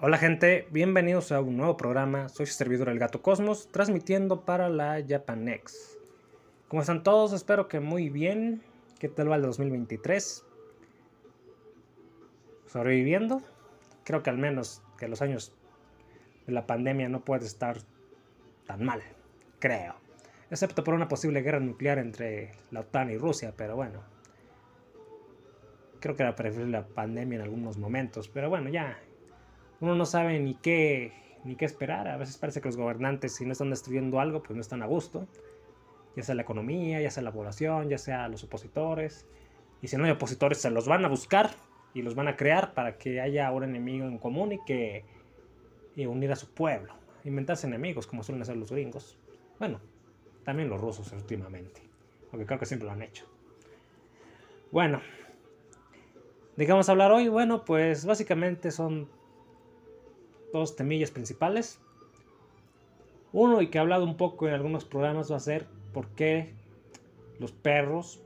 Hola gente, bienvenidos a un nuevo programa. Soy su servidor El Gato Cosmos, transmitiendo para la Japanex. ¿Cómo están todos? Espero que muy bien. ¿Qué tal va el 2023? ¿Sobreviviendo? Creo que al menos que los años de la pandemia no puede estar tan mal. Creo. Excepto por una posible guerra nuclear entre la OTAN y Rusia, pero bueno. Creo que era preferible la pandemia en algunos momentos, pero bueno, ya, uno no sabe ni qué, ni qué esperar. A veces parece que los gobernantes, si no están destruyendo algo, pues no están a gusto. Ya sea la economía, ya sea la población, ya sea los opositores. Y si no hay opositores, se los van a buscar y los van a crear para que haya un enemigo en común y que y unir a su pueblo. Inventarse enemigos, como suelen hacer los gringos. Bueno, también los rusos últimamente. Aunque creo que siempre lo han hecho. Bueno, digamos hablar hoy? Bueno, pues básicamente son dos temillas principales. Uno, y que he hablado un poco en algunos programas, va a ser por qué los perros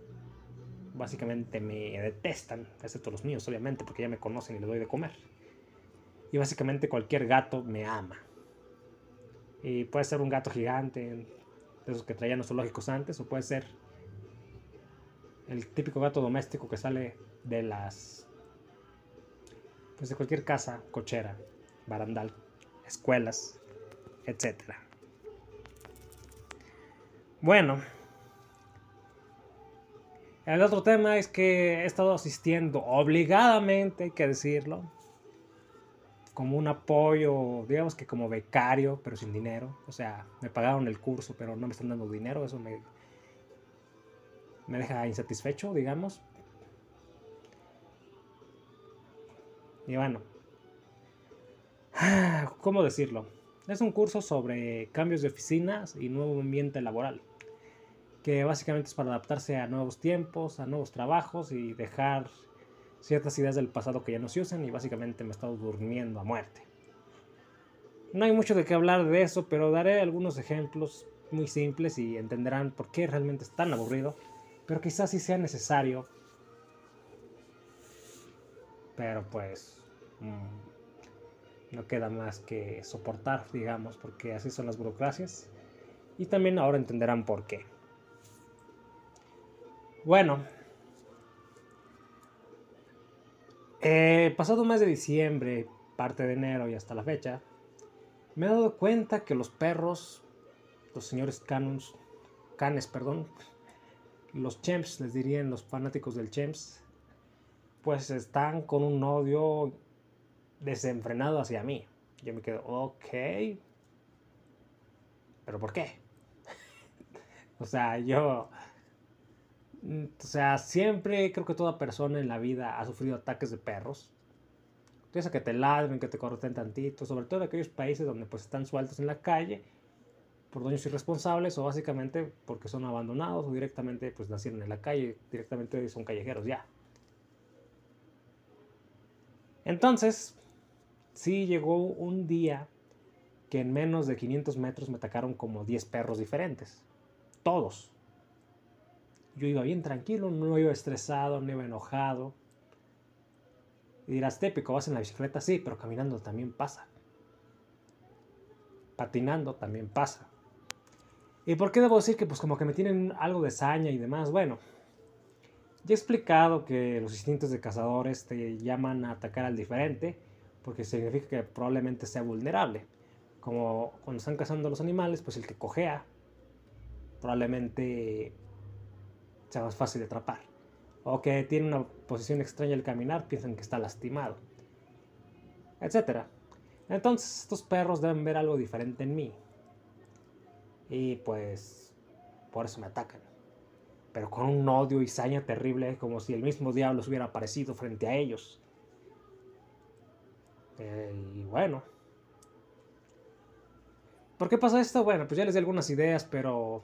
básicamente me detestan, excepto los míos, obviamente, porque ya me conocen y les doy de comer. Y básicamente cualquier gato me ama. Y puede ser un gato gigante, de esos que traían los zoológicos antes, o puede ser el típico gato doméstico que sale de las. Pues de cualquier casa cochera barandal, escuelas, etc. Bueno, el otro tema es que he estado asistiendo obligadamente, hay que decirlo, como un apoyo, digamos que como becario, pero sin dinero. O sea, me pagaron el curso, pero no me están dando dinero, eso me, me deja insatisfecho, digamos. Y bueno, ¿Cómo decirlo? Es un curso sobre cambios de oficinas y nuevo ambiente laboral, que básicamente es para adaptarse a nuevos tiempos, a nuevos trabajos y dejar ciertas ideas del pasado que ya no se usan y básicamente me he estado durmiendo a muerte. No hay mucho de qué hablar de eso, pero daré algunos ejemplos muy simples y entenderán por qué realmente es tan aburrido, pero quizás sí sea necesario. Pero pues... Mm, no queda más que soportar, digamos, porque así son las burocracias. Y también ahora entenderán por qué. Bueno, eh, pasado mes de diciembre, parte de enero y hasta la fecha, me he dado cuenta que los perros, los señores canons, canes, perdón, los champs, les dirían los fanáticos del champs, pues están con un odio desenfrenado hacia mí. Yo me quedo, ok. ¿Pero por qué? o sea, yo... O sea, siempre creo que toda persona en la vida ha sufrido ataques de perros. Entonces, que te ladren, que te corten tantito, sobre todo en aquellos países donde pues están sueltos en la calle por dueños irresponsables o básicamente porque son abandonados o directamente pues nacieron en la calle, directamente son callejeros ya. Entonces, sí llegó un día que en menos de 500 metros me atacaron como 10 perros diferentes. Todos. Yo iba bien tranquilo, no iba estresado, no iba enojado. Y dirás, típico, vas en la bicicleta, sí, pero caminando también pasa. Patinando también pasa. ¿Y por qué debo decir que pues como que me tienen algo de saña y demás? Bueno, ya he explicado que los instintos de cazadores te llaman a atacar al diferente porque significa que probablemente sea vulnerable. Como cuando están cazando los animales, pues el que cojea probablemente sea más fácil de atrapar. O que tiene una posición extraña al caminar, piensan que está lastimado. Etcétera. Entonces estos perros deben ver algo diferente en mí. Y pues por eso me atacan. Pero con un odio y saña terrible, como si el mismo diablo se hubiera aparecido frente a ellos. Eh, y bueno. ¿Por qué pasa esto? Bueno, pues ya les di algunas ideas, pero...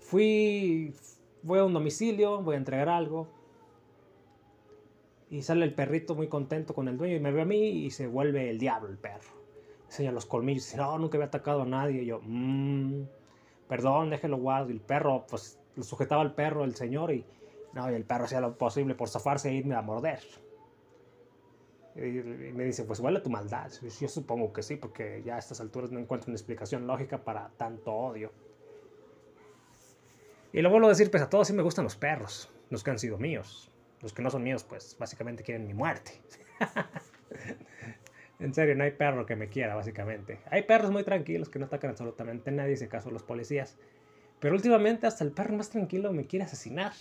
Fui... Voy a un domicilio, voy a entregar algo. Y sale el perrito muy contento con el dueño y me ve a mí y se vuelve el diablo el perro. Enseña los colmillos y dice, no, nunca había atacado a nadie. Y yo, mmm, perdón, déjelo guardo. Y el perro, pues, lo sujetaba al perro el señor y, no, y el perro hacía lo posible por zafarse e irme a morder. Y me dice, pues huele tu maldad. Yo supongo que sí, porque ya a estas alturas no encuentro una explicación lógica para tanto odio. Y lo vuelvo a decir, pues a todos sí me gustan los perros, los que han sido míos. Los que no son míos, pues básicamente quieren mi muerte. en serio, no hay perro que me quiera, básicamente. Hay perros muy tranquilos que no atacan absolutamente a nadie, si acaso los policías. Pero últimamente hasta el perro más tranquilo me quiere asesinar.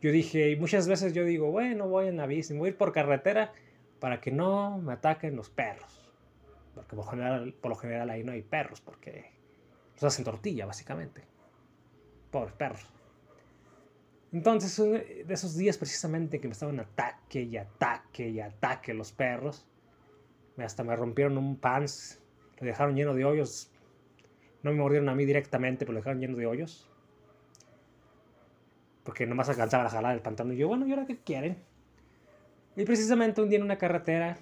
Yo dije, y muchas veces yo digo, bueno, voy en la bici, voy a ir por carretera para que no me ataquen los perros. Porque por, general, por lo general ahí no hay perros, porque los hacen tortilla, básicamente. Pobres perros. Entonces, de esos días precisamente que me estaban ataque y ataque y ataque los perros, hasta me rompieron un pants, lo dejaron lleno de hoyos. No me mordieron a mí directamente, pero lo dejaron lleno de hoyos. Porque nomás alcanzaba a jalar el pantalón. Y yo, bueno, ¿y ahora qué quieren? Y precisamente un día en una carretera,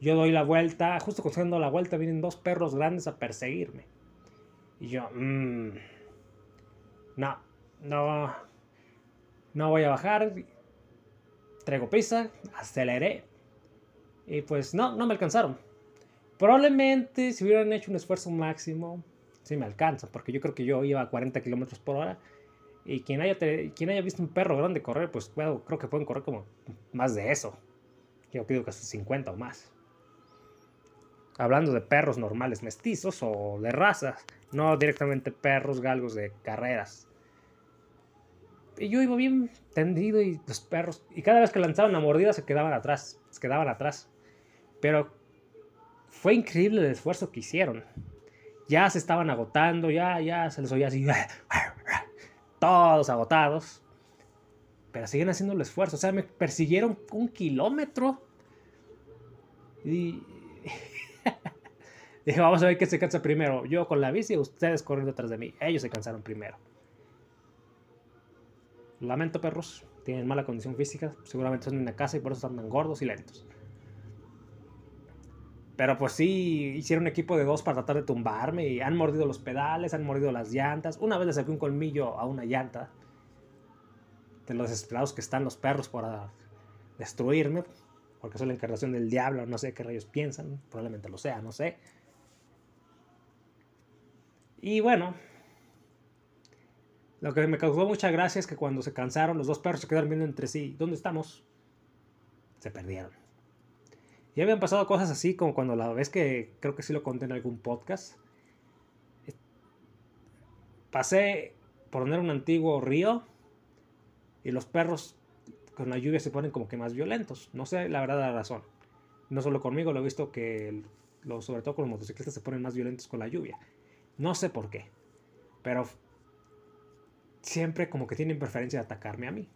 yo doy la vuelta, justo cuando la vuelta vienen dos perros grandes a perseguirme. Y yo, mmm, no, no, no voy a bajar. Traigo prisa, aceleré. Y pues no, no me alcanzaron. Probablemente si hubieran hecho un esfuerzo máximo, sí me alcanza, porque yo creo que yo iba a 40 kilómetros por hora. Y quien haya, quien haya visto un perro grande correr, pues creo que pueden correr como más de eso. Yo creo que hasta 50 o más. Hablando de perros normales mestizos o de razas, no directamente perros galgos de carreras. Y yo iba bien tendido y los perros, y cada vez que lanzaban una mordida se quedaban atrás, se quedaban atrás. Pero fue increíble el esfuerzo que hicieron. Ya se estaban agotando, ya, ya se les oía así, todos agotados. Pero siguen haciendo el esfuerzo. O sea, me persiguieron un kilómetro. Y dije, vamos a ver qué se cansa primero. Yo con la bici, ustedes corriendo detrás de mí. Ellos se cansaron primero. Lamento, perros. Tienen mala condición física. Seguramente son en la casa y por eso están tan gordos y lentos. Pero pues sí, hicieron equipo de dos para tratar de tumbarme y han mordido los pedales, han mordido las llantas. Una vez le saqué un colmillo a una llanta. De los desesperados que están los perros para destruirme. Porque soy la encarnación del diablo, no sé qué rayos piensan. Probablemente lo sea, no sé. Y bueno, lo que me causó mucha gracia es que cuando se cansaron, los dos perros se quedaron viendo entre sí. ¿Dónde estamos? Se perdieron. Y habían pasado cosas así como cuando la vez que creo que sí lo conté en algún podcast. Pasé por poner un antiguo río y los perros con la lluvia se ponen como que más violentos. No sé la verdad la razón. No solo conmigo, lo he visto que sobre todo con los motociclistas se ponen más violentos con la lluvia. No sé por qué. Pero siempre como que tienen preferencia de atacarme a mí.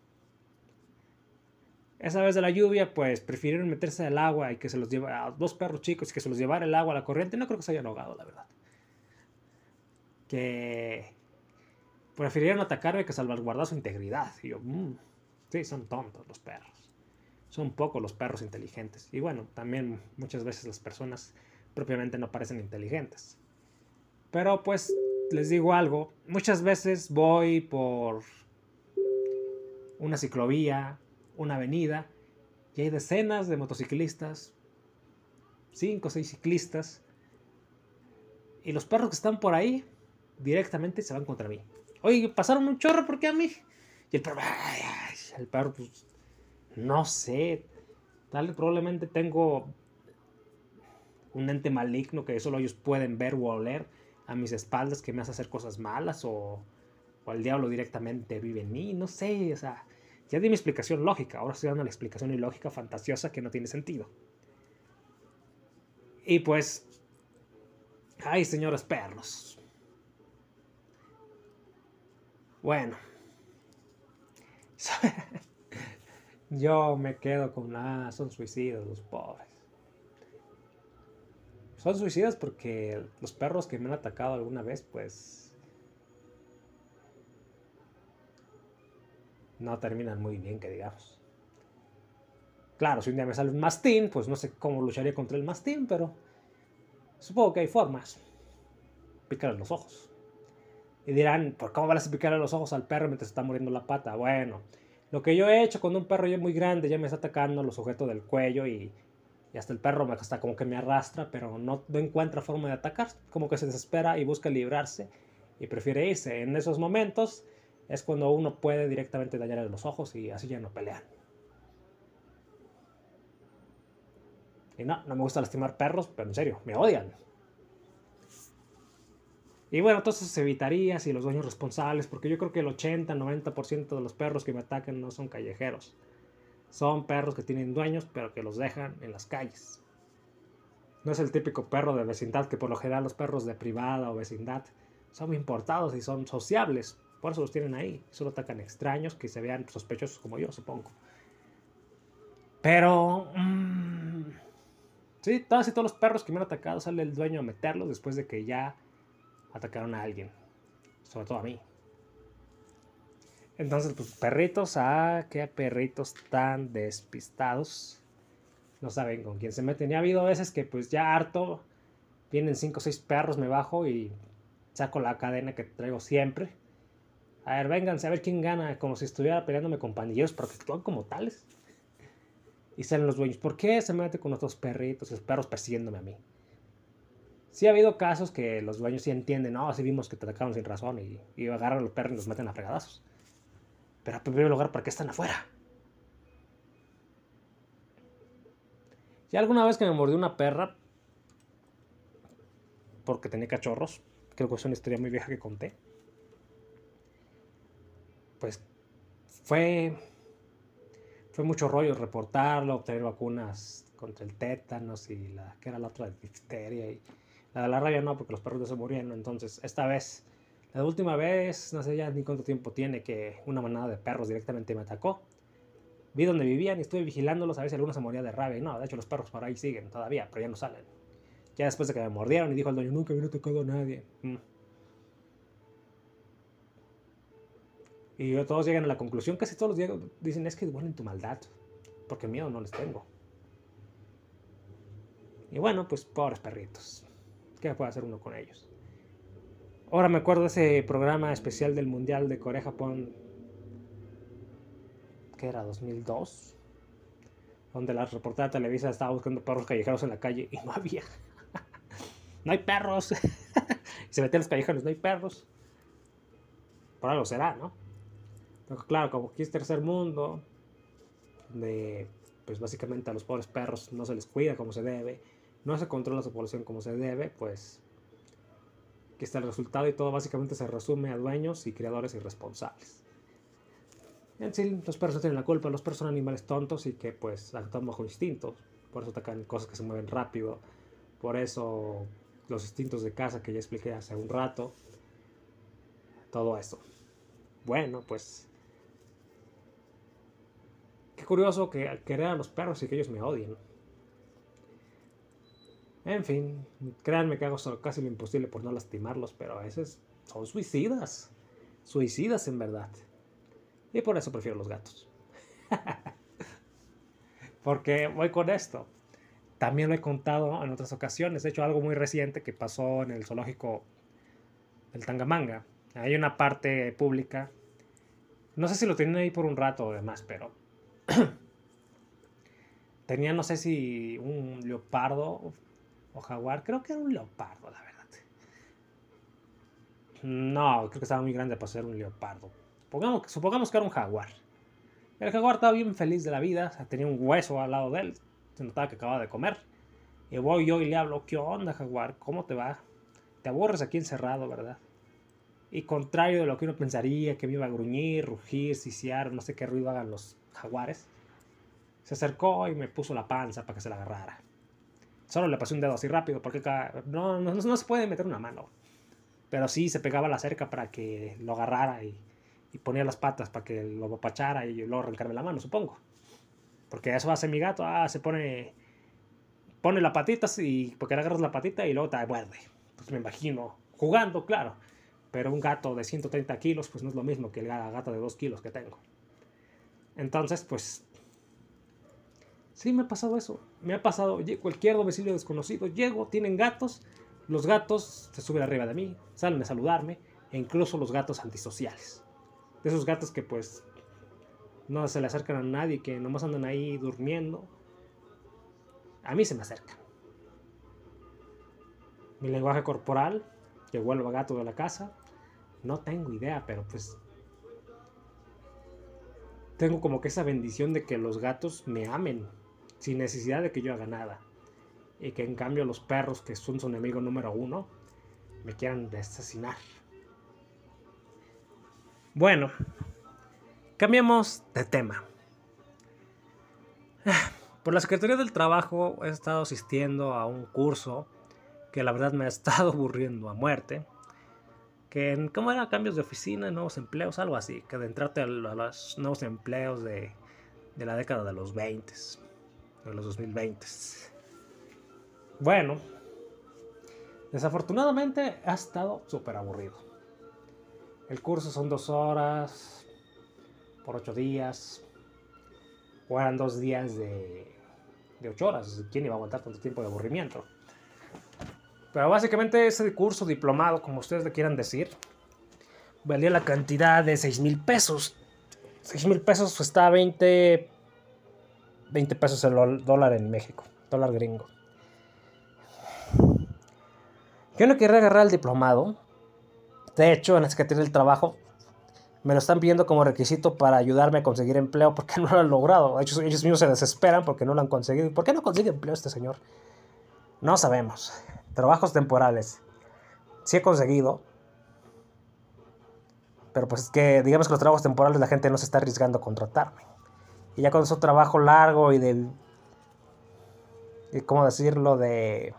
Esa vez de la lluvia, pues prefirieron meterse al agua y que se los lleva a dos perros chicos y que se los llevara el agua a la corriente. No creo que se hayan ahogado, la verdad. Que prefirieron atacarme que salvaguardar su integridad. Y yo, mmm, sí, son tontos los perros. Son pocos los perros inteligentes. Y bueno, también muchas veces las personas propiamente no parecen inteligentes. Pero pues les digo algo, muchas veces voy por una ciclovía una avenida y hay decenas de motociclistas, cinco o seis ciclistas, y los perros que están por ahí directamente se van contra mí. Oye, pasaron un chorro, ¿por qué a mí? Y el perro, el perro, pues, no sé, tal probablemente tengo un ente maligno que solo ellos pueden ver o oler a mis espaldas que me hace hacer cosas malas o, o el diablo directamente vive en mí, no sé, o sea, ya di mi explicación lógica, ahora estoy dando la explicación ilógica, fantasiosa, que no tiene sentido. Y pues... Ay, señores perros. Bueno. Yo me quedo con, ah, son suicidas los pobres. Son suicidas porque los perros que me han atacado alguna vez, pues no terminan muy bien, que digamos. Claro, si un día me sale un mastín, pues no sé cómo lucharía contra el mastín, pero supongo que hay formas. Picarle los ojos. Y dirán, ¿por cómo vas a picarle los ojos al perro mientras está muriendo la pata? Bueno, Lo que yo he hecho cuando un perro ya muy grande ya me está atacando, lo sujeto del cuello y, hasta el perro me está como que me arrastra, pero no, no encuentra forma de atacar, como que se desespera y busca librarse y prefiere irse. En esos momentos es cuando uno puede directamente dañarle los ojos y así ya no pelean. Y no, no me gusta lastimar perros, pero en serio, me odian. Y bueno, entonces se evitaría si los dueños responsables, porque yo creo que el 80-90% de los perros que me atacan no son callejeros. Son perros que tienen dueños, pero que los dejan en las calles. No es el típico perro de vecindad, que por lo general los perros de privada o vecindad son importados y son sociables. Por eso los tienen ahí. Solo atacan extraños que se vean sospechosos como yo, supongo. Pero... Mmm, sí, todos y todos los perros que me han atacado sale el dueño a meterlos después de que ya atacaron a alguien, sobre todo a mí. Entonces, pues perritos, ah, qué perritos tan despistados. No saben con quién se meten. Y ha habido veces que pues ya harto, vienen cinco o seis perros, me bajo y saco la cadena que traigo siempre. A ver, vénganse a ver quién gana, como si estuviera peleándome compañeros, pero que actúan como tales. Y salen los dueños. ¿Por qué se mete con otros perritos, los perros persiguiéndome a mí? Sí ha habido casos que los dueños sí entienden, no, así vimos que te atacaron sin razón y, y agarran a los perros y los meten a fregadazos. Pero en primer lugar, ¿para qué están afuera? Y alguna vez que me mordió una perra, porque tenía cachorros, creo que es una historia muy vieja que conté, pues fue, fue mucho rollo reportarlo, obtener vacunas contra el tétanos y la que era la otra difteria y la de la rabia no, porque los perros ya se murieron. Entonces, esta vez, la última vez, no sé ya ni cuánto tiempo tiene que una manada de perros directamente me atacó. Vi donde vivían y estuve vigilándolos a ver si alguno se moría de rabia. Y no, de hecho los perros por ahí siguen todavía, pero ya no salen. Ya después de que me mordieron y dijo el dueño, nunca hubiera tocado a nadie. Mm. Y todos llegan a la conclusión, casi todos los dicen, es que en tu maldad, porque miedo no les tengo. Y bueno, pues pobres perritos. ¿Qué puede hacer uno con ellos? Ahora me acuerdo de ese programa especial del Mundial de Corea-Japón, que era 2002, donde la reportera de Televisa estaba buscando perros callejeros en la calle y no había. no hay perros. y se meten los callejeros, no hay perros. Por algo será, ¿no? Claro, como aquí es tercer mundo, donde pues básicamente a los pobres perros no se les cuida como se debe, no se controla su población como se debe, pues aquí está el resultado y todo básicamente se resume a dueños y creadores irresponsables. En sí, los perros no tienen la culpa, los perros son animales tontos y que pues actúan bajo instintos, por eso atacan cosas que se mueven rápido, por eso los instintos de caza que ya expliqué hace un rato, todo eso. Bueno, pues qué curioso que querer a los perros y que ellos me odien. En fin, créanme que hago casi lo imposible por no lastimarlos, pero a veces son suicidas. Suicidas en verdad. Y por eso prefiero los gatos. Porque voy con esto. También lo he contado en otras ocasiones. De hecho, algo muy reciente que pasó en el zoológico del Tangamanga. Hay una parte pública. No sé si lo tienen ahí por un rato o demás, pero tenía, no sé si un leopardo o jaguar. Creo que era un leopardo, la verdad. No, creo que estaba muy grande para ser un leopardo. Supongamos, supongamos que era un jaguar. El jaguar estaba bien feliz de la vida, tenía un hueso al lado de él, se notaba que acababa de comer. Y voy yo y le hablo, ¿qué onda jaguar? ¿Cómo te va? Te aburres aquí encerrado, ¿verdad? Y contrario de lo que uno pensaría, que me iba a gruñir, rugir, siciar, no sé qué ruido hagan los jaguares, se acercó y me puso la panza para que se la agarrara. Solo le pasé un dedo así rápido porque no, no, se puede meter una mano. Pero sí se pegaba la cerca para que lo agarrara y, y ponía las patas para que lo apachara y luego arrancarme la mano, supongo. Porque eso hace mi gato. Ah, se pone. Pone la patita y porque le agarras la patita y luego te muerde. Pues me imagino. Jugando, claro. Pero un gato de 130 kilos, pues no es lo mismo que el gato de 2 kilos que tengo. Entonces, pues Sí, me ha pasado eso. Me ha pasado cualquier domicilio desconocido. Llego, tienen gatos. Los gatos se suben arriba de mí, salen a saludarme. E incluso los gatos antisociales. De esos gatos que pues no se le acercan a nadie, que nomás andan ahí durmiendo, a mí se me acercan. Mi lenguaje corporal, que vuelvo a gato de la casa, no tengo idea, pero pues tengo como que esa bendición de que los gatos me amen sin necesidad de que yo haga nada. Y que en cambio los perros, que son su enemigo número uno, me quieran asesinar. Bueno, cambiamos de tema. Por la Secretaría del Trabajo he estado asistiendo a un curso que la verdad me ha estado aburriendo a muerte. Que en, ¿cómo era? Cambios de oficina, nuevos empleos, algo así. Que de entrarte a, los nuevos empleos de, de la década de los 20, de los 2020. Bueno, desafortunadamente ha estado súper aburrido. El curso son dos horas por ocho días. O eran dos días de, de ocho horas. ¿Quién iba a aguantar tanto tiempo de aburrimiento? Pero básicamente ese curso diplomado, como ustedes le quieran decir, valía la cantidad de 6 mil pesos. 6 mil pesos está a 20, 20 pesos el dólar en México, dólar gringo. Yo no quería agarrar el diplomado. De hecho, en la Secretaría del Trabajo me lo están pidiendo como requisito para ayudarme a conseguir empleo porque no lo han logrado. Ellos, ellos mismos se desesperan porque no lo han conseguido. ¿Por qué no consigue empleo este señor? No sabemos. Trabajos temporales. Sí he conseguido. Pero pues es que digamos que los trabajos temporales la gente no se está arriesgando a contratarme. Y ya cuando es un trabajo largo y de... Y ¿Cómo decirlo? De...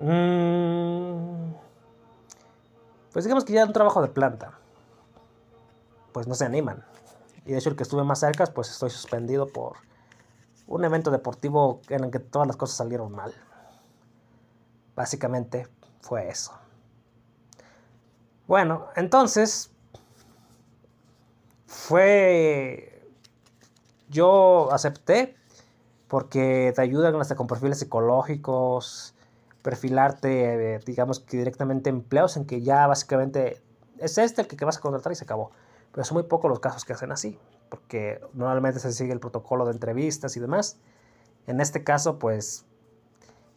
Mm, pues digamos que ya un trabajo de planta. Pues no se animan. Y de hecho el que estuve más cerca, pues estoy suspendido por un evento deportivo en el que todas las cosas salieron mal. Básicamente fue eso. Bueno, entonces fue yo acepté porque te ayudan hasta con perfiles psicológicos, perfilarte, digamos que directamente empleos en que ya básicamente es este el que vas a contratar y se acabó. Pero son muy pocos los casos que hacen así porque normalmente se sigue el protocolo de entrevistas y demás. En este caso, pues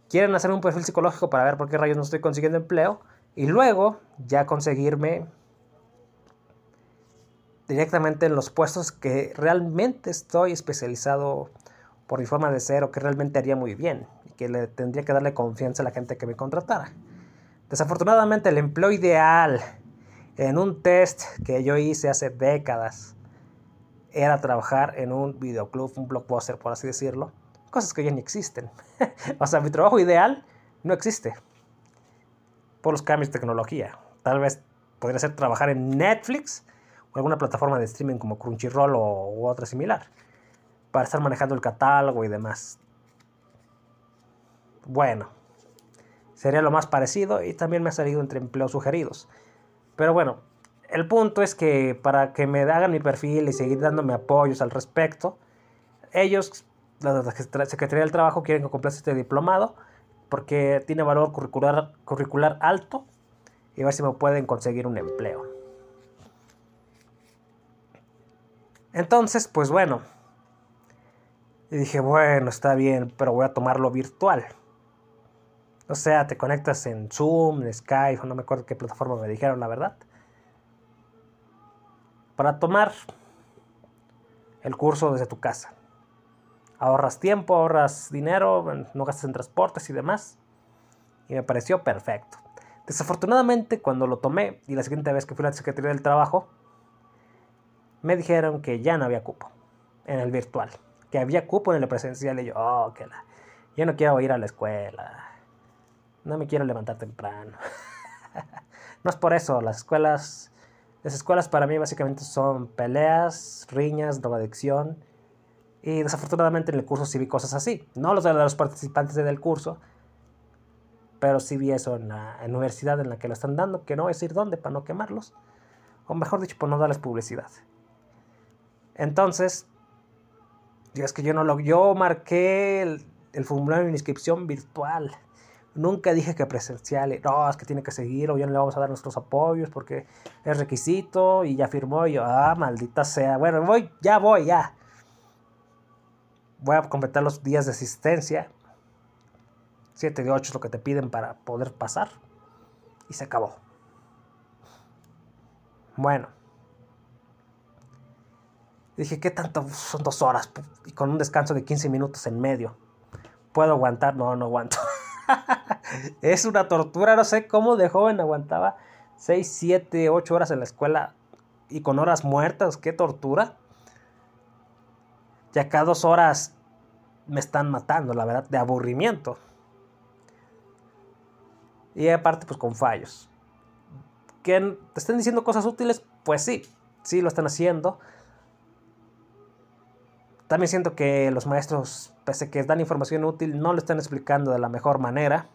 quieren hacer un perfil psicológico para ver por qué rayos no estoy consiguiendo empleo y luego ya conseguirme directamente en los puestos que realmente estoy especializado por mi forma de ser o que realmente haría muy bien y que le tendría que darle confianza a la gente que me contratara. Desafortunadamente el empleo ideal en un test que yo hice hace décadas era trabajar en un videoclub, un blockbuster, por así decirlo. Cosas que ya ni existen. o sea, mi trabajo ideal no existe. Por los cambios de tecnología. Tal vez podría ser trabajar en Netflix o alguna plataforma de streaming como Crunchyroll o otra similar. Para estar manejando el catálogo y demás. Bueno, sería lo más parecido y también me ha salido entre empleos sugeridos. Pero bueno, el punto es que para que me hagan mi perfil y seguir dándome apoyos al respecto, ellos, la Secretaría del Trabajo, quieren que complete este diplomado porque tiene valor curricular, curricular alto y a ver si me pueden conseguir un empleo. Entonces, pues bueno, dije, bueno, está bien, pero voy a tomarlo virtual. O sea, te conectas en Zoom, en Skype, no me acuerdo qué plataforma me dijeron, la verdad para tomar el curso desde tu casa. Ahorras tiempo, ahorras dinero, no gastas en transportes y demás. Y me pareció perfecto. Desafortunadamente, cuando lo tomé y la siguiente vez que fui a la Secretaría del Trabajo, me dijeron que ya no había cupo en el virtual, que había cupo en el presencial. Y yo, oh, que la. Yo no quiero ir a la escuela. No me quiero levantar temprano. no es por eso, las escuelas las escuelas para mí básicamente son peleas, riñas, drogadicción y desafortunadamente en el curso sí vi cosas así. No los de los participantes del curso, pero sí vi eso en la, universidad en la que lo están dando, que no voy a decir dónde para no quemarlos, o mejor dicho, por no darles publicidad. Entonces, es que yo no lo, yo marqué el, el formulario de inscripción virtual, Nunca dije que presencial, no, es que tiene que seguir o ya no le vamos a dar nuestros apoyos porque es requisito y ya firmó y yo, ah, maldita sea. Bueno, voy, ya voy, ya. Voy a completar los días de asistencia. 7 de 8 es lo que te piden para poder pasar. Y se acabó. Bueno. Dije, ¿qué tanto? Son dos horas. Y con un descanso de 15 minutos en medio. ¿Puedo aguantar? No, no aguanto. es una tortura. No sé cómo de joven aguantaba 6, 7, 8 horas en la escuela y con horas muertas. Qué tortura. Ya cada dos horas me están matando, la verdad, de aburrimiento. Y aparte, pues con fallos. Que te estén diciendo cosas útiles, pues sí, sí lo están haciendo. También siento que los maestros, pese a que dan información útil, no lo están explicando de la mejor manera.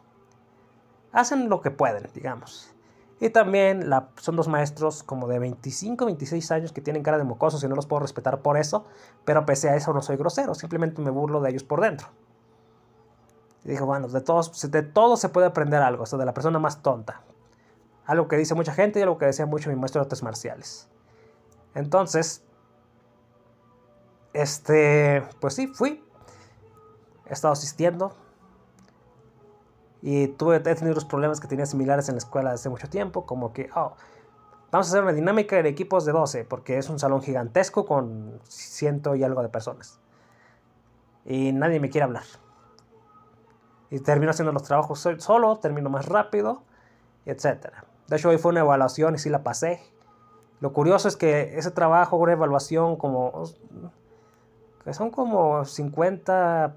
Hacen lo que pueden, digamos. Y también son dos maestros como de 25, 26 años que tienen cara de mocosos y no los puedo respetar por eso, pero pese a eso no soy grosero, simplemente me burlo de ellos por dentro. Y digo, bueno, de, todos, de todo se puede aprender algo, hasta de la persona más tonta. Algo que dice mucha gente y algo que decía mucho mi maestro de artes marciales. Entonces, este, pues sí, fui. He estado asistiendo. Y tuve, he tenido los problemas que tenía similares en la escuela hace mucho tiempo, como que, oh, vamos a hacer una dinámica de equipos de 12, porque es un salón gigantesco con ciento y algo de personas. Y nadie me quiere hablar. Y termino haciendo los trabajos solo, termino más rápido, etc. De hecho, hoy fue una evaluación y sí la pasé. Lo curioso es que ese trabajo, una evaluación como que son como 50...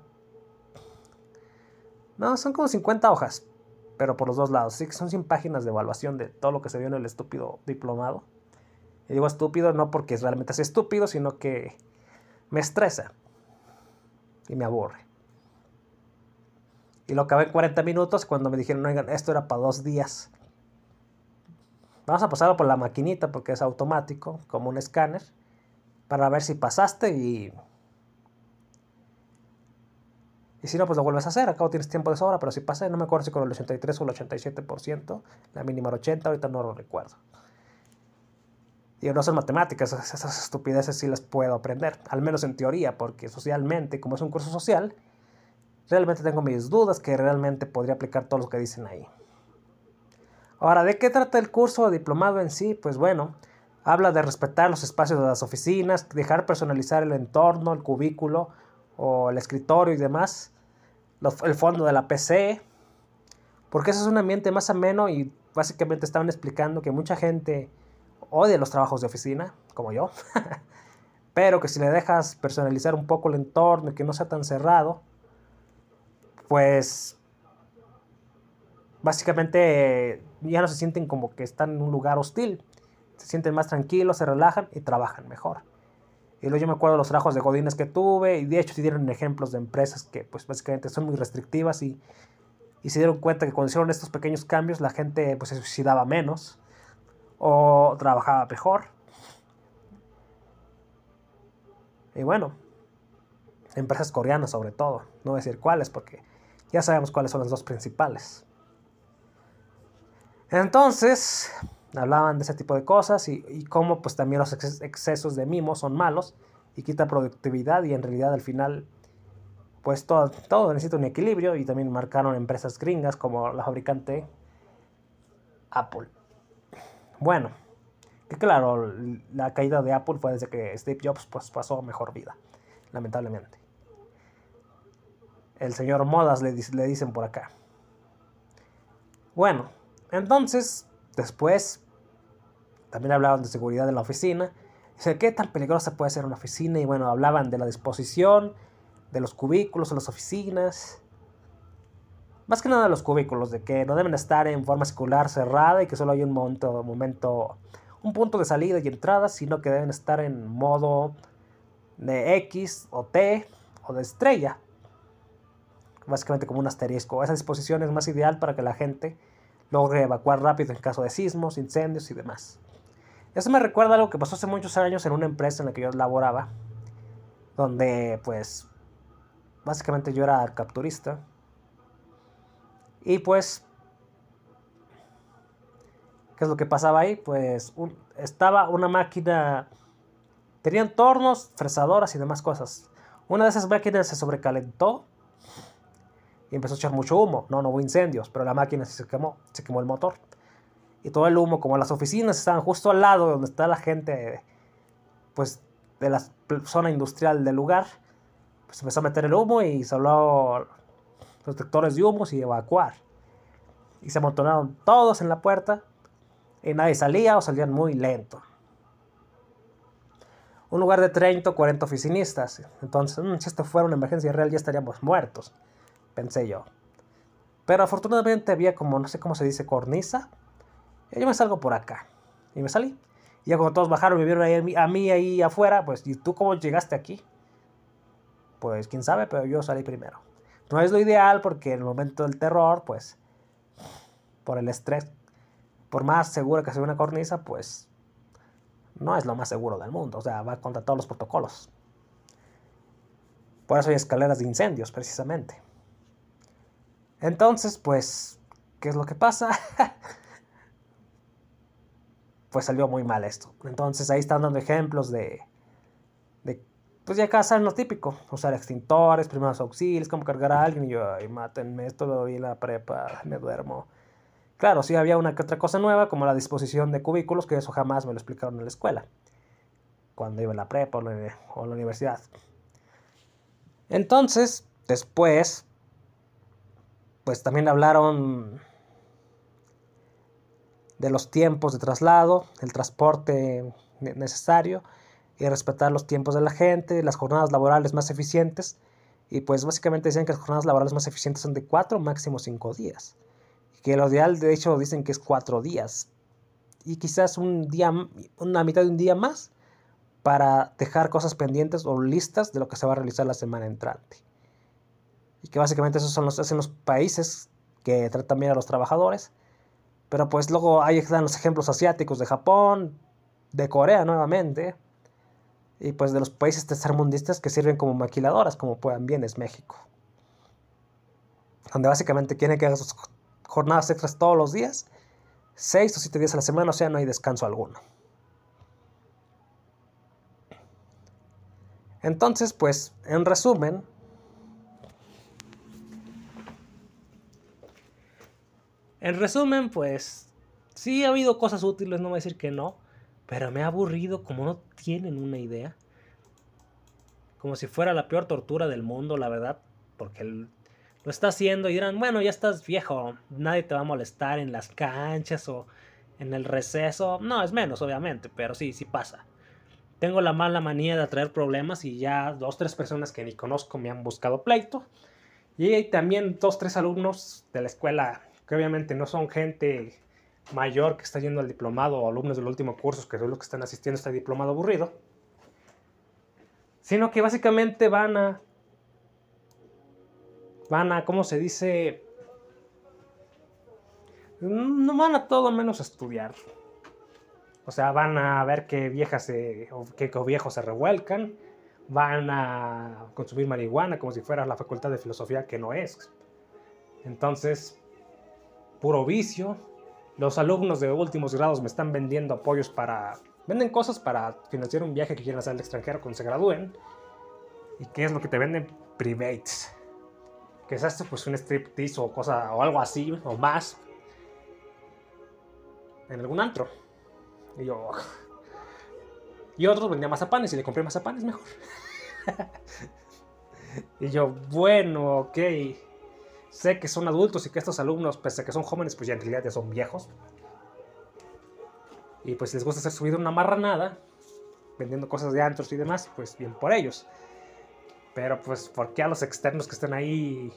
No, son como 50 hojas, pero por los dos lados. Así que son 100 páginas de evaluación de todo lo que se vio en el estúpido diplomado. Y digo estúpido no porque realmente es estúpido, sino que me estresa y me aburre. Y lo acabé en 40 minutos cuando me dijeron, oigan, esto era para dos días. Vamos a pasarlo por la maquinita porque es automático, como un escáner, para ver si pasaste y y si no, pues lo vuelves a hacer. Acabo tienes tiempo de sobra, pero si pasa, no me acuerdo si con el 83 o el 87%, la mínima era 80, ahorita no lo recuerdo. Digo, no son matemáticas, esas estupideces sí las puedo aprender, al menos en teoría, porque socialmente, como es un curso social, realmente tengo mis dudas que realmente podría aplicar todo lo que dicen ahí. Ahora, ¿de qué trata el curso de diplomado en sí? Pues bueno, habla de respetar los espacios de las oficinas, dejar personalizar el entorno, el cubículo, o el escritorio y demás, el fondo de la PC, porque ese es un ambiente más ameno y básicamente estaban explicando que mucha gente odia los trabajos de oficina, como yo, pero que si le dejas personalizar un poco el entorno y que no sea tan cerrado, pues básicamente ya no se sienten como que están en un lugar hostil, se sienten más tranquilos, se relajan y trabajan mejor. Y luego yo me acuerdo de los trabajos de godines que tuve y de hecho se dieron ejemplos de empresas que pues básicamente son muy restrictivas y, y se dieron cuenta que cuando hicieron estos pequeños cambios la gente pues se suicidaba menos o trabajaba mejor. Y bueno, empresas coreanas sobre todo, no voy a decir cuáles porque ya sabemos cuáles son las dos principales. Entonces, hablaban de ese tipo de cosas y, cómo pues también los excesos de mimo son malos y quita productividad y en realidad al final pues todo, todo necesita un equilibrio y también marcaron empresas gringas como la fabricante Apple. Bueno, que claro, la caída de Apple fue desde que Steve Jobs pues, pasó mejor vida, lamentablemente. El señor Modas le, le dicen por acá. Bueno, entonces Después, también hablaban de seguridad en la oficina. Dice, ¿qué tan peligrosa puede ser una oficina? Y bueno, hablaban de la disposición, de los cubículos en las oficinas. Más que nada de los cubículos, de que no deben estar en forma circular cerrada y que solo hay un momento, momento, un punto de salida y entrada, sino que deben estar en modo de X o T o de estrella. Básicamente como un asterisco. Esa disposición es más ideal para que la gente logre evacuar rápido en caso de sismos, incendios y demás. Eso me recuerda a algo que pasó hace muchos años en una empresa en la que yo laboraba, donde pues básicamente yo era capturista Y pues, ¿qué es lo que pasaba ahí? Pues estaba una máquina, tenían tornos, fresadoras y demás cosas. Una de esas máquinas se sobrecalentó y empezó a echar mucho humo. No, no hubo incendios, pero la máquina se quemó, se quemó el motor. Y todo el humo, como las oficinas estaban justo al lado donde está la gente, pues de la zona industrial del lugar, pues empezó a meter el humo y se habló protectores de humos y evacuar. Y se amontonaron todos en la puerta y nadie salía o salían muy lento. Un lugar de 30 o 40 oficinistas. Entonces, mm, si esto fuera una emergencia real ya estaríamos muertos, pensé yo. Pero afortunadamente había como, no sé cómo se dice, cornisa. Yo me salgo por acá. Y me salí. Y ya cuando todos bajaron me vieron a mí ahí afuera, pues, ¿y tú cómo llegaste aquí? Pues quién sabe, pero yo salí primero. No es lo ideal porque en el momento del terror, pues, por el estrés, por más segura que sea una cornisa, pues, no es lo más seguro del mundo. O sea, va contra todos los protocolos. Por eso hay escaleras de incendios, precisamente. Entonces, pues, ¿qué es lo que pasa? pues salió muy mal esto. Entonces ahí están dando ejemplos de, de pues ya acá saben lo típico, usar extintores, primeros auxilios, cómo cargar a alguien y yo, ay, mátenme, esto lo vi en la prepa, me duermo. Claro, sí había una que otra cosa nueva, como la disposición de cubículos, que eso jamás me lo explicaron en la escuela, cuando iba en la prepa o en la universidad. Entonces, después, pues también hablaron de los tiempos de traslado, el transporte necesario y respetar los tiempos de la gente, las jornadas laborales más eficientes. Y pues básicamente decían que las jornadas laborales más eficientes son de cuatro, máximo cinco días. Que lo ideal, de hecho, dicen que es cuatro días. Y quizás un día, una mitad de un día más para dejar cosas pendientes o listas de lo que se va a realizar la semana entrante. Y que básicamente esos son los, hacen los países que tratan bien a los trabajadores pero pues luego ahí están los ejemplos asiáticos de Japón, de Corea nuevamente, y pues de los países tercermundistas que sirven como maquiladoras, como puedan bien es México. Donde básicamente quieren que hagas sus jornadas extras todos los días, seis o siete días a la semana, o sea, no hay descanso alguno. Entonces, pues, en resumen, En resumen, pues sí ha habido cosas útiles, no voy a decir que no, pero me ha aburrido como no tienen una idea. Como si fuera la peor tortura del mundo, la verdad, porque lo está haciendo y dirán, bueno, ya estás viejo, nadie te va a molestar en las canchas o en el receso. No, es menos, obviamente, pero sí, sí pasa. Tengo la mala manía de atraer problemas y ya dos, tres personas que ni conozco me han buscado pleito. Y también dos, tres alumnos de la escuela que obviamente no son gente mayor que está yendo al diplomado o alumnos del último curso que son los que están asistiendo a este diplomado aburrido, sino que básicamente van a, van a, ¿cómo se dice? No van a todo menos estudiar. O sea, van a ver que viejas se, o que viejos se revuelcan, van a consumir marihuana como si fuera la facultad de filosofía que no es. Entonces, puro vicio. Los alumnos de últimos grados me están vendiendo apoyos para... Venden cosas para financiar un viaje que quieren hacer al extranjero cuando se gradúen. ¿Y qué es lo que te venden? Privates. Que es esto? Pues un striptease o cosa o algo así o más. En algún antro. Y yo... Y otros vendían mazapanes y le compré mazapanes mejor. y yo, bueno, ok sé que son adultos y que estos alumnos, pese a que son jóvenes, pues ya en realidad ya son viejos. Y pues les gusta hacer su una marranada, vendiendo cosas de antros y demás, pues bien por ellos. Pero pues, ¿por qué a los externos que están ahí,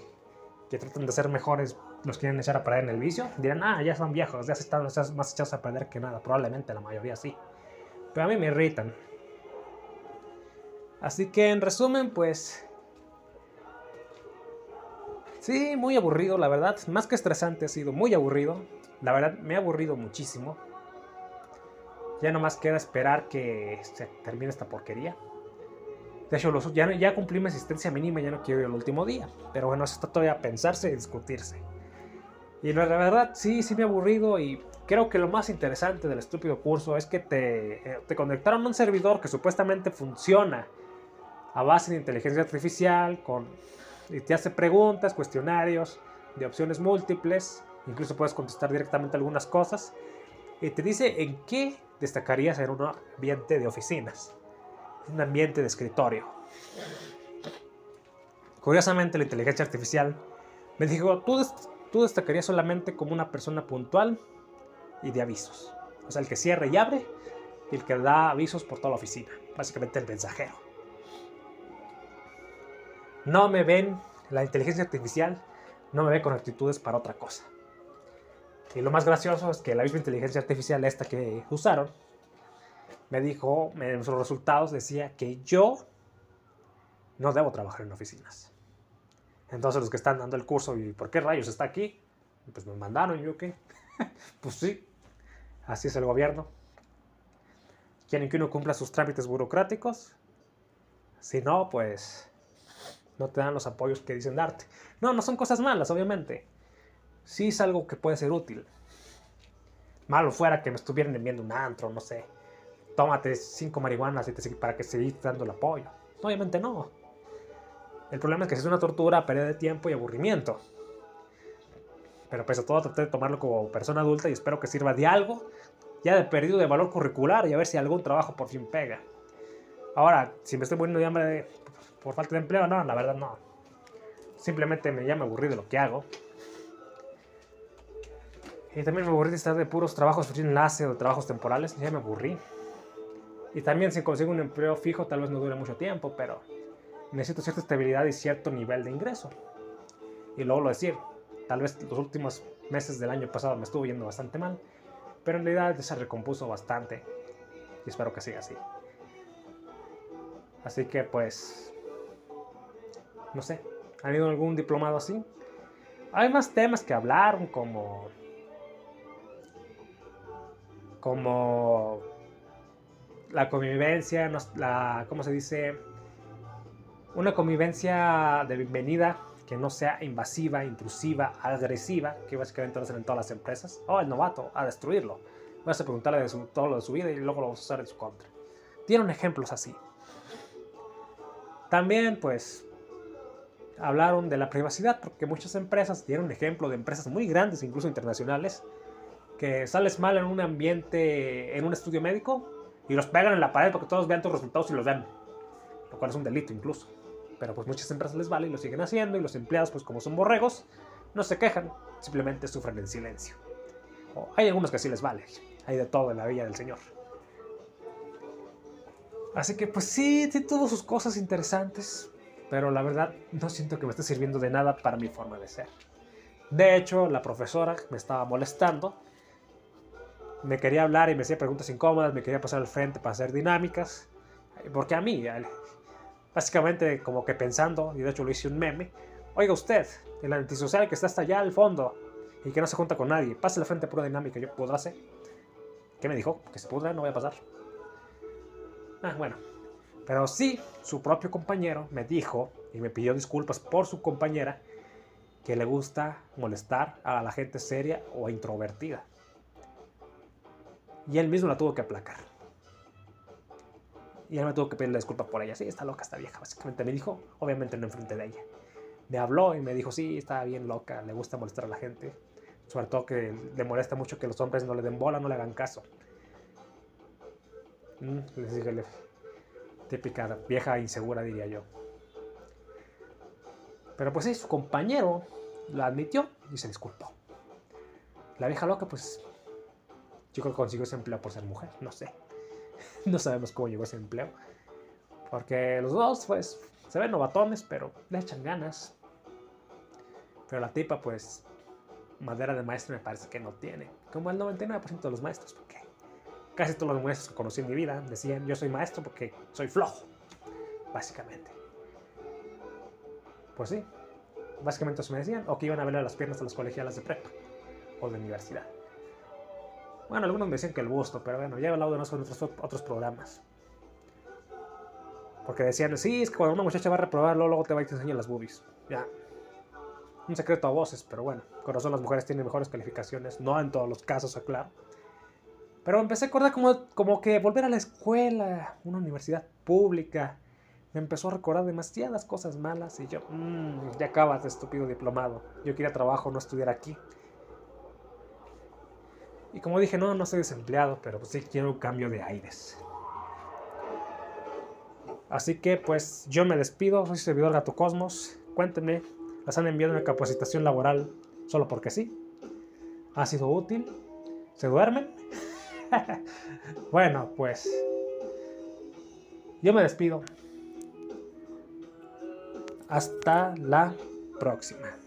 que tratan de ser mejores, los quieren echar a perder en el vicio? Dirán, ah, ya son viejos, ya se están más echados a perder que nada. Probablemente la mayoría sí. Pero a mí me irritan. Así que en resumen, pues Sí, muy aburrido, la verdad. Más que estresante, ha sido muy aburrido. La verdad, me ha aburrido muchísimo. Ya nomás queda esperar que se termine esta porquería. De hecho, ya, ya cumplí mi asistencia mínima, ya no quiero ir el último día. Pero bueno, eso está todavía a pensarse y discutirse. Y la verdad, sí, sí me he aburrido y creo que lo más interesante del estúpido curso es que te, eh, te conectaron a un servidor que supuestamente funciona a base de inteligencia artificial con, y te hace preguntas, cuestionarios de opciones múltiples, incluso puedes contestar directamente algunas cosas y te dice en qué destacarías en un ambiente de oficinas, un ambiente de escritorio. Curiosamente, la inteligencia artificial me dijo, tú, tú destacarías solamente como una persona puntual y de avisos. O sea, el que cierra y abre y el que da avisos por toda la oficina. Básicamente el mensajero. No me ven, la inteligencia artificial no me ve con actitudes para otra cosa. Y lo más gracioso es que la misma inteligencia artificial esta que usaron me dijo, en sus resultados decía que yo no debo trabajar en oficinas. Entonces los que están dando el curso, ¿y por qué rayos está aquí? Pues me mandaron, ¿yo qué? pues sí, así es el gobierno. Quieren que uno cumpla sus trámites burocráticos. Si no, pues no te dan los apoyos que dicen darte. No, no son cosas malas, obviamente. Sí es algo que puede ser útil. Malo fuera que me estuvieran enviando un antro, no sé. Tómate cinco marihuanas y para que sigas dando el apoyo. Obviamente no. El problema es que es una tortura, pérdida de tiempo y aburrimiento. Pero pese a todo, traté de tomarlo como persona adulta y espero que sirva de algo, ya de perdido de valor curricular y a ver si algún trabajo por fin pega. Ahora, si me estoy muriendo de hambre por falta de empleo, no, la verdad no. Simplemente me, ya me aburrí de lo que hago. Y también me aburrí de estar de puros trabajos de enlace o de trabajos temporales, ya me aburrí. Y también si consigo un empleo fijo tal vez no dure mucho tiempo, pero necesito cierta estabilidad y cierto nivel de ingreso. Y luego lo decir, tal vez los últimos meses del año pasado me estuvo yendo bastante mal, pero en realidad se recompuso bastante y espero que siga así. Así que pues, no sé, ¿han ido algún diplomado así? Hay más temas que hablar, como, como la convivencia, la, ¿cómo se dice? Una convivencia de bienvenida que no sea invasiva, intrusiva, agresiva, que básicamente lo hacen en todas las empresas. O oh, el novato, a destruirlo. Vas a preguntarle de todo lo de su vida y luego lo vas a usar en su contra. Tienen ejemplos así. También, pues, hablaron de la privacidad, porque muchas empresas un ejemplo de empresas muy grandes, incluso internacionales, que sales mal en un ambiente, en un estudio médico, y los pegan en la pared porque todos vean tus resultados y los ven. Lo cual es un delito incluso. Pero pues muchas empresas les vale y lo siguen haciendo y los empleados pues como son borregos no se quejan, simplemente sufren en silencio. O hay algunos que sí les vale, hay de todo en la villa del Señor. Así que pues sí, tiene todas sus cosas interesantes, pero la verdad no siento que me esté sirviendo de nada para mi forma de ser. De hecho, la profesora me estaba molestando, me quería hablar y me hacía preguntas incómodas, me quería pasar al frente para hacer dinámicas, porque a mí, Básicamente como que pensando, y de hecho lo hice un meme, oiga usted, el antisocial que está hasta allá al fondo y que no se junta con nadie, pase la frente pura dinámica, yo podrá hacer. ¿Qué me dijo? Que se pudra, no voy a pasar. Ah, bueno. Pero sí, su propio compañero me dijo y me pidió disculpas por su compañera que le gusta molestar a la gente seria o introvertida. Y él mismo la tuvo que aplacar. Y él me tuvo que pedirle disculpas por ella. Sí, está loca esta vieja, básicamente me dijo, obviamente no enfrente de ella. Me habló y me dijo, sí, está bien loca, le gusta molestar a la gente. Sobre todo que le molesta mucho que los hombres no le den bola, no le hagan caso. Mm, les dije, típica vieja insegura, diría yo. Pero pues sí, su compañero la admitió y se disculpó. La vieja loca, pues, yo creo que consiguió ese empleo por ser mujer, no sé. no sabemos cómo llegó ese empleo. Porque los dos, pues, se ven novatones, pero le echan ganas. Pero la tipa, pues, madera de maestro me parece que no tiene. Como el 99% de los maestros, porque casi todos los maestros que conocí en mi vida decían, yo soy maestro porque soy flojo, básicamente. Pues sí, básicamente eso me decían, o que iban a verle las piernas a los colegiales de prepa o de universidad. Bueno, algunos me decían que el busto, pero bueno, ya he hablado de eso en otros, otros programas. Porque decían, sí, es que cuando una muchacha va a reprobar, luego te va y te enseña las boobies. Ya. un secreto a voces, pero bueno, corazón las mujeres tienen mejores calificaciones, no en todos los casos, aclaro. Pero empecé a acordar como, como que volver a la escuela, una universidad pública, me empezó a recordar demasiadas cosas malas y yo, mmm, ya acabas de estúpido diplomado, yo quería trabajo, no estudiar aquí. Y como dije, no, no soy desempleado, pero pues sí quiero un cambio de aires. Así que pues yo me despido, soy servidor Gato Cosmos. Cuéntenme, ¿las han enviado una capacitación laboral solo porque sí? ¿Ha sido útil? ¿Se duermen? bueno, pues yo me despido. Hasta la próxima.